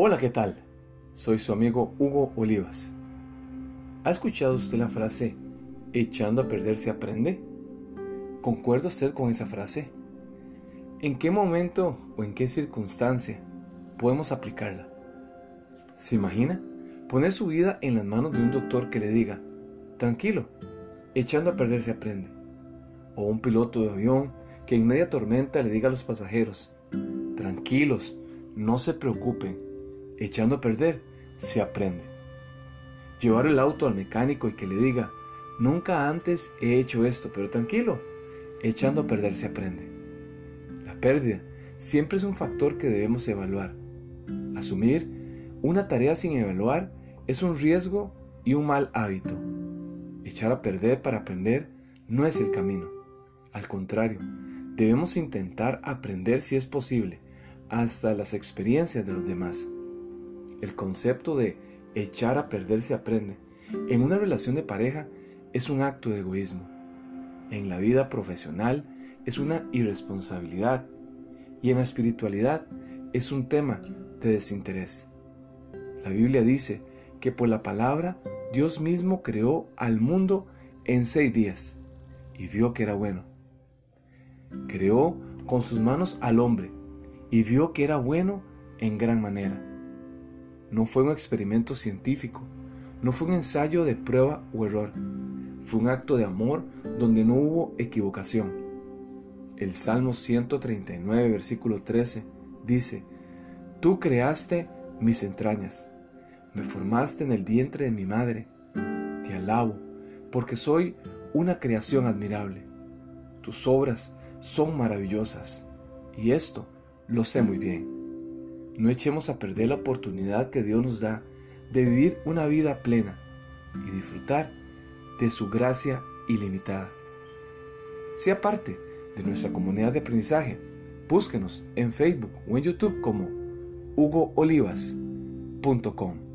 Hola, ¿qué tal? Soy su amigo Hugo Olivas. ¿Ha escuchado usted la frase echando a perder se aprende? ¿Concuerda usted con esa frase? ¿En qué momento o en qué circunstancia podemos aplicarla? ¿Se imagina poner su vida en las manos de un doctor que le diga, tranquilo, echando a perder se aprende? O un piloto de avión que en media tormenta le diga a los pasajeros, tranquilos, no se preocupen, echando a perder, se aprende. Llevar el auto al mecánico y que le diga, nunca antes he hecho esto, pero tranquilo, echando a perder se aprende. La pérdida siempre es un factor que debemos evaluar. Asumir una tarea sin evaluar es un riesgo y un mal hábito. Echar a perder para aprender no es el camino. Al contrario, debemos intentar aprender si es posible, hasta las experiencias de los demás. El concepto de echar a perder se aprende. En una relación de pareja es un acto de egoísmo. En la vida profesional es una irresponsabilidad. Y en la espiritualidad es un tema de desinterés. La Biblia dice que por la palabra Dios mismo creó al mundo en seis días y vio que era bueno. Creó con sus manos al hombre y vio que era bueno en gran manera. No fue un experimento científico, no fue un ensayo de prueba o error, fue un acto de amor donde no hubo equivocación. El Salmo 139, versículo 13 dice, Tú creaste mis entrañas, me formaste en el vientre de mi madre, te alabo, porque soy una creación admirable. Tus obras son maravillosas, y esto lo sé muy bien. No echemos a perder la oportunidad que Dios nos da de vivir una vida plena y disfrutar de su gracia ilimitada. Sea parte de nuestra comunidad de aprendizaje. Búsquenos en Facebook o en YouTube como hugoolivas.com.